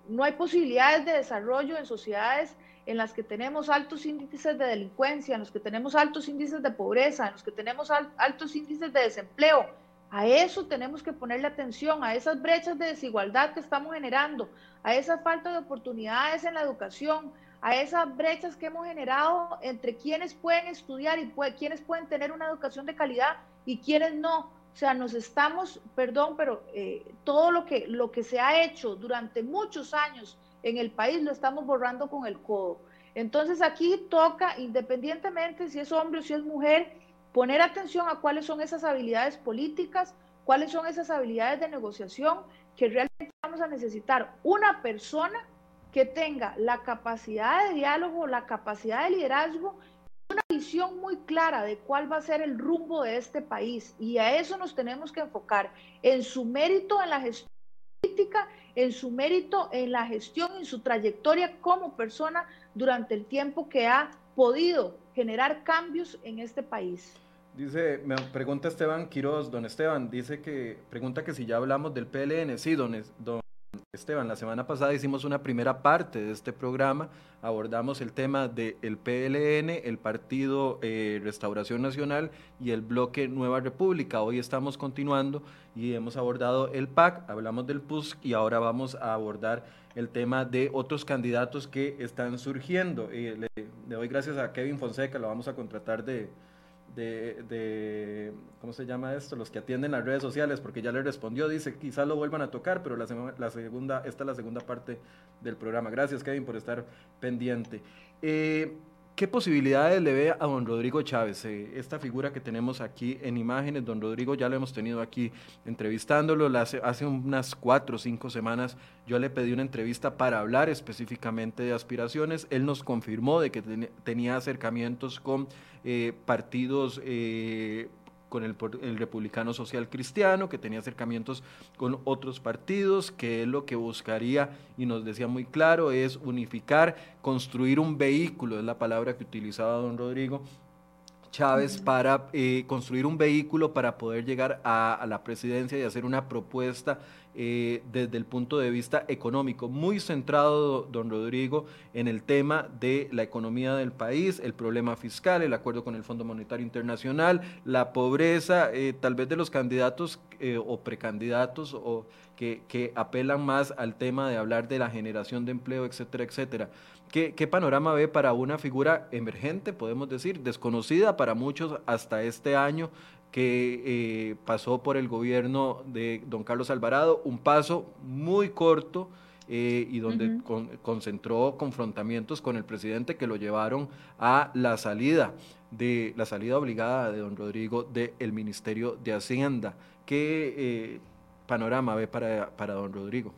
no hay posibilidades de desarrollo en sociedades en las que tenemos altos índices de delincuencia, en los que tenemos altos índices de pobreza, en los que tenemos altos índices de desempleo. A eso tenemos que ponerle atención, a esas brechas de desigualdad que estamos generando, a esa falta de oportunidades en la educación, a esas brechas que hemos generado entre quienes pueden estudiar y quienes pueden tener una educación de calidad y quienes no. O sea, nos estamos, perdón, pero eh, todo lo que, lo que se ha hecho durante muchos años en el país lo estamos borrando con el codo. Entonces aquí toca, independientemente si es hombre o si es mujer, poner atención a cuáles son esas habilidades políticas, cuáles son esas habilidades de negociación que realmente vamos a necesitar. Una persona que tenga la capacidad de diálogo, la capacidad de liderazgo, una visión muy clara de cuál va a ser el rumbo de este país. Y a eso nos tenemos que enfocar, en su mérito en la gestión política en su mérito, en la gestión, en su trayectoria como persona durante el tiempo que ha podido generar cambios en este país.
Dice, me pregunta Esteban Quiroz, don Esteban, dice que, pregunta que si ya hablamos del PLN, sí, don, Esteban, la semana pasada hicimos una primera parte de este programa, abordamos el tema del PLN, el Partido eh, Restauración Nacional y el bloque Nueva República. Hoy estamos continuando y hemos abordado el PAC, hablamos del PUSC y ahora vamos a abordar el tema de otros candidatos que están surgiendo. le, le doy gracias a Kevin Fonseca, lo vamos a contratar de, de, ¿cómo se llama esto? Los que atienden las redes sociales, porque ya le respondió, dice, quizás lo vuelvan a tocar, pero la, segunda, esta es la segunda parte del programa. Gracias, Kevin, por estar pendiente. Eh, ¿Qué posibilidades le ve a don Rodrigo Chávez? Eh, esta figura que tenemos aquí en imágenes, don Rodrigo ya lo hemos tenido aquí entrevistándolo. Hace, unas cuatro o cinco semanas yo le pedí una entrevista para hablar específicamente de aspiraciones. Él nos confirmó de que tenía acercamientos con eh, partidos eh, con el, Republicano Social Cristiano, que tenía acercamientos con otros partidos, que él lo que buscaría, y nos decía muy claro, es unificar, construir un vehículo, es la palabra que utilizaba don Rodrigo, Chávez para eh, construir un vehículo para poder llegar a, la presidencia y hacer una propuesta eh, desde el punto de vista económico, muy centrado, don Rodrigo, en el tema de la economía del país, el problema fiscal, el acuerdo con el Fondo Monetario Internacional, la pobreza, eh, tal vez de los candidatos o precandidatos o que, que apelan más al tema de hablar de la generación de empleo, etcétera, etcétera. ¿Qué, panorama ve para una figura emergente, podemos decir, desconocida para muchos hasta este año, que eh, pasó por el gobierno de don Carlos Alvarado, un paso muy corto eh, y donde concentró confrontamientos con el presidente que lo llevaron a la salida de la salida obligada de don Rodrigo del Ministerio de Hacienda. ¿Qué eh, panorama ve para, para don Rodrigo?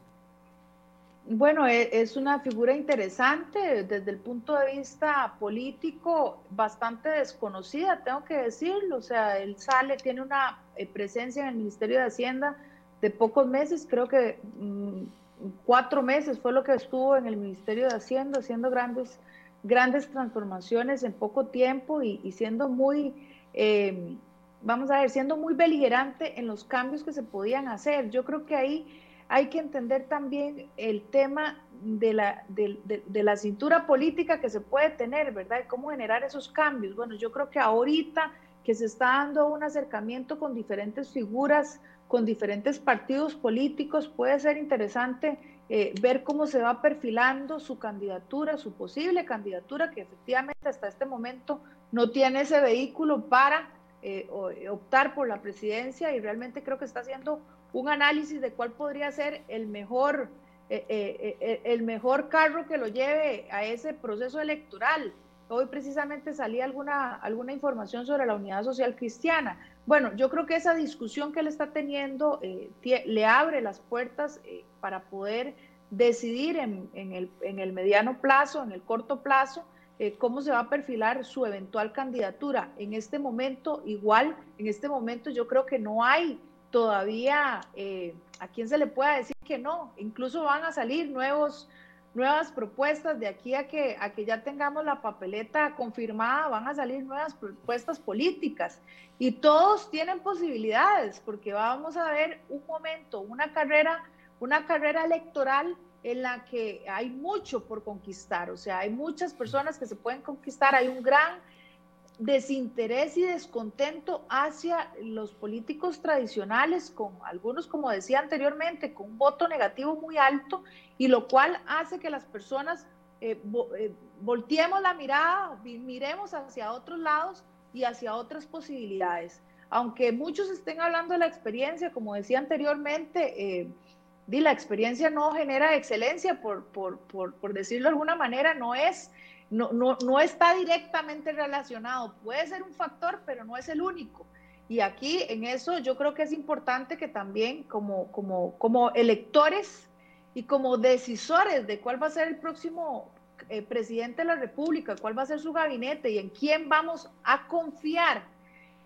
Bueno, e, es una figura interesante desde el punto de vista político, bastante desconocida, tengo que decirlo. O sea, él sale, tiene una eh, presencia en el Ministerio de Hacienda de pocos meses, creo que mm, cuatro meses fue lo que estuvo en el Ministerio de Hacienda, haciendo grandes, grandes transformaciones en poco tiempo y, siendo muy, em, vamos a ver, siendo muy beligerante en los cambios que se podían hacer. Yo creo que ahí hay que entender también el tema de la, de, la cintura política que se puede tener, ¿verdad? Y cómo generar esos cambios. Bueno, yo creo que ahorita que se está dando un acercamiento con diferentes figuras, con diferentes partidos políticos, puede ser interesante eh, ver cómo se va perfilando su candidatura, su posible candidatura, que efectivamente hasta este momento no tiene ese vehículo para optar por la presidencia y realmente creo que está haciendo un análisis de cuál podría ser el mejor, el mejor carro que lo lleve a ese proceso electoral. Hoy precisamente salía alguna, alguna información sobre la unidad social cristiana. Bueno, yo creo que esa discusión que él está teniendo eh, le abre las puertas eh, para poder decidir en, el, en, el, mediano plazo, en el corto plazo, eh, cómo se va a perfilar su eventual candidatura. En este momento, igual, en este momento yo creo que no hay todavía a quién se le pueda decir que no. Incluso van a salir nuevos nuevas propuestas de aquí a que, a que ya tengamos la papeleta confirmada, van a salir nuevas propuestas políticas y todos tienen posibilidades porque vamos a ver un momento, una carrera, una carrera electoral en la que hay mucho por conquistar, o sea, hay muchas personas que se pueden conquistar, hay un gran desinterés y descontento hacia los políticos tradicionales, con algunos, como decía anteriormente, con un voto negativo muy alto, y lo cual hace que las personas eh, eh, volteemos la mirada, miremos hacia otros lados y hacia otras posibilidades. Aunque muchos estén hablando de la experiencia, como decía anteriormente, eh, la experiencia no genera excelencia, por, por, por, por decirlo de alguna manera, no es no, no, no está directamente relacionado. Puede ser un factor, pero no es el único. Y aquí en eso yo creo que es importante que también como, como, como electores y como decisores de cuál va a ser el próximo eh, presidente de la República, cuál va a ser su gabinete y en quién vamos a confiar,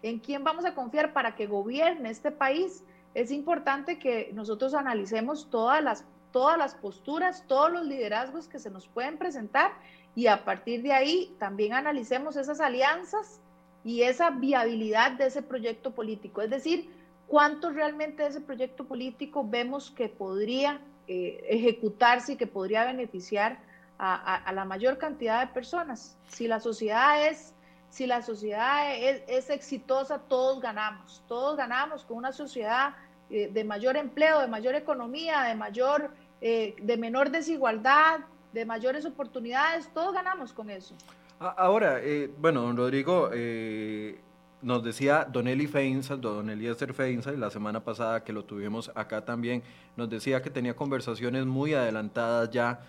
en quién vamos a confiar para que gobierne este país, es importante que nosotros analicemos todas las, todas las posturas, todos los liderazgos que se nos pueden presentar y a partir de ahí también analicemos esas alianzas y esa viabilidad de ese proyecto político, es decir, cuánto realmente de ese proyecto político vemos que podría eh, ejecutarse y que podría beneficiar a, la mayor cantidad de personas. Si la sociedad es, si la sociedad es, exitosa, todos ganamos, todos ganamos con una sociedad eh, de mayor empleo, de mayor economía, de mayor, eh, de menor desigualdad, de mayores oportunidades, todos ganamos con eso.
Ahora, eh, bueno, don Rodrigo, eh, nos decía Don Eli Feinsal, Don Eliezer Feinsal, la semana pasada que lo tuvimos acá también, nos decía que tenía conversaciones muy adelantadas ya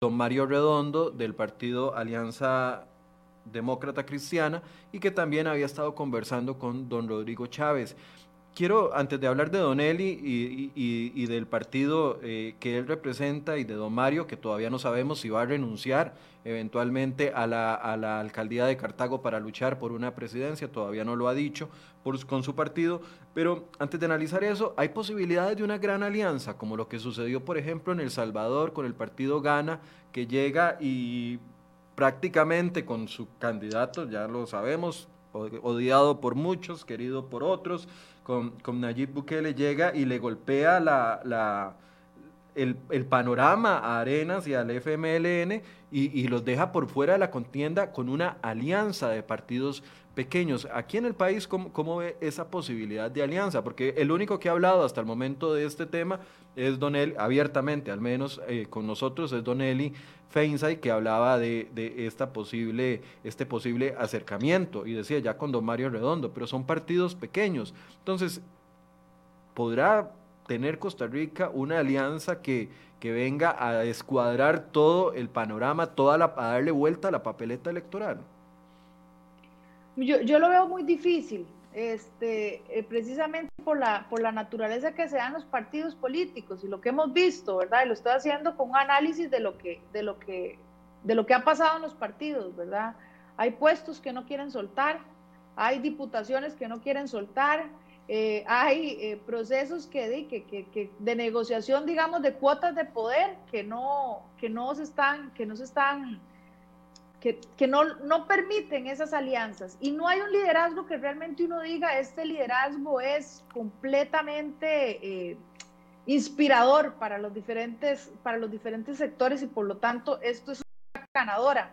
con Don Mario Redondo del partido Alianza Demócrata Cristiana y que también había estado conversando con Don Rodrigo Chávez. Quiero, antes de hablar de Don Eli y, del partido eh, que él representa y de Don Mario, que todavía no sabemos si va a renunciar eventualmente a la, alcaldía de Cartago para luchar por una presidencia, todavía no lo ha dicho por, con su partido, pero antes de analizar eso, hay posibilidades de una gran alianza, como lo que sucedió, por ejemplo, en El Salvador con el partido Gana, que llega y prácticamente con su candidato, ya lo sabemos, odiado por muchos, querido por otros, con, con Nayib Bukele llega y le golpea la, la el, el, panorama a Arenas y al FMLN y, y, los deja por fuera de la contienda con una alianza de partidos pequeños. Aquí en el país, ¿cómo, ¿cómo, ve esa posibilidad de alianza? Porque el único que ha hablado hasta el momento de este tema es Don Eli, abiertamente, al menos eh, con nosotros, es Don Eli Feinsay, que hablaba de, de, esta posible, este posible acercamiento, y decía ya con Don Mario Redondo, pero son partidos pequeños. Entonces, ¿podrá tener Costa Rica una alianza que, que venga a escuadrar todo el panorama, toda la, a darle vuelta a la papeleta electoral?
Yo, yo lo veo muy difícil, este, eh, precisamente por la, por la naturaleza que se dan los partidos políticos y lo que hemos visto, ¿verdad? Y lo estoy haciendo con un análisis de lo que, de lo que, de lo que ha pasado en los partidos, ¿verdad? Hay puestos que no quieren soltar, hay diputaciones que no quieren soltar, eh, hay eh, procesos que, que, que, de negociación, digamos, de cuotas de poder que no, que no se están, que no se están que, no, no, permiten esas alianzas. Y no hay un liderazgo que realmente uno diga, este liderazgo es completamente eh, inspirador para los, diferentes, para los diferentes sectores y por lo tanto esto es una ganadora.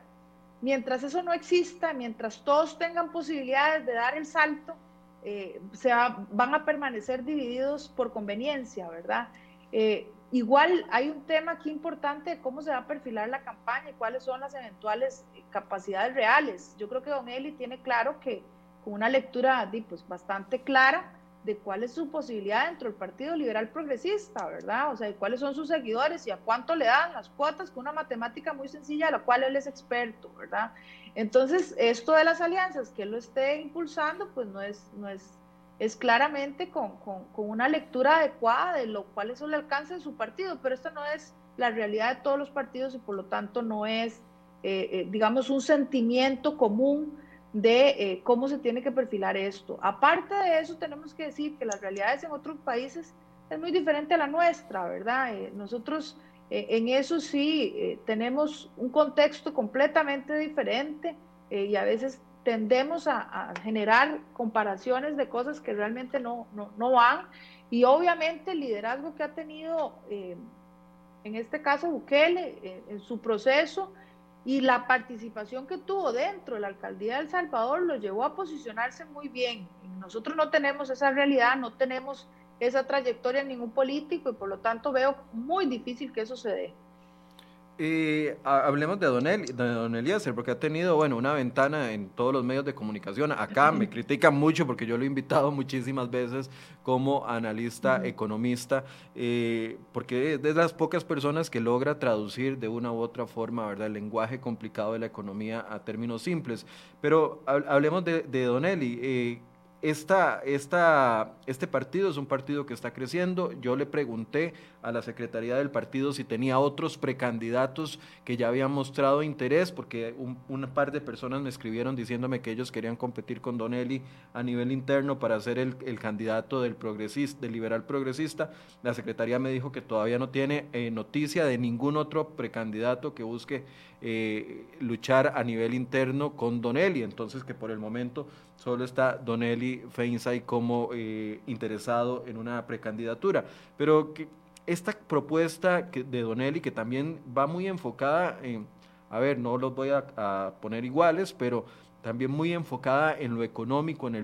Mientras eso no exista, mientras todos tengan posibilidades de dar el salto, eh, se van a permanecer divididos por conveniencia, ¿verdad? Eh, Igual hay un tema aquí importante de cómo se va a perfilar la campaña y cuáles son las eventuales capacidades reales. Yo creo que Don Eli tiene claro que, con una lectura pues, bastante clara de cuál es su posibilidad dentro del Partido Liberal Progresista, ¿verdad? O sea, y cuáles son sus seguidores y a cuánto le dan las cuotas con una matemática muy sencilla de la cual él es experto, ¿verdad? Entonces, esto de las alianzas que él lo esté impulsando, pues no es, no es, es claramente con, con, con una lectura adecuada de lo cuál es el alcance de su partido, pero esto no es la realidad de todos los partidos y por lo tanto no es, eh, eh, digamos, un sentimiento común de eh, cómo se tiene que perfilar esto. Aparte de eso, tenemos que decir que las realidades en otros países es muy diferente a la nuestra, ¿verdad? Nosotros en eso sí tenemos un contexto completamente diferente y a veces tendemos a, generar comparaciones de cosas que realmente no, no, no, van. Y obviamente el liderazgo que ha tenido, en este caso Bukele, en su proceso, y la participación que tuvo dentro de la alcaldía de El Salvador lo llevó a posicionarse muy bien. Nosotros no tenemos esa realidad, no tenemos esa trayectoria en ningún político y por lo tanto veo muy difícil que eso se dé.
Eh, hablemos de Don, de Don Eliezer, porque ha tenido, bueno, una ventana en todos los medios de comunicación. Acá me critican mucho porque yo lo he invitado muchísimas veces como analista, economista, eh, porque es de las pocas personas que logra traducir de una u otra forma, ¿verdad?, el lenguaje complicado de la economía a términos simples. Pero hablemos de, de Don Eli. Eh, esta, este partido es un partido que está creciendo. Yo le pregunté a la Secretaría del partido si tenía otros precandidatos que ya habían mostrado interés, porque un, par de personas me escribieron diciéndome que ellos querían competir con Donelli a nivel interno para ser el, el candidato del, progresista, del liberal progresista. La Secretaría me dijo que todavía no tiene eh, noticia de ningún otro precandidato que busque eh, luchar a nivel interno con Donelli. Entonces que por el momento solo está Donelli Feinsay como eh, interesado en una precandidatura. Pero esta propuesta de Donelli, que también va muy enfocada en, a ver, no los voy a, a poner iguales, pero también muy enfocada en lo económico, en el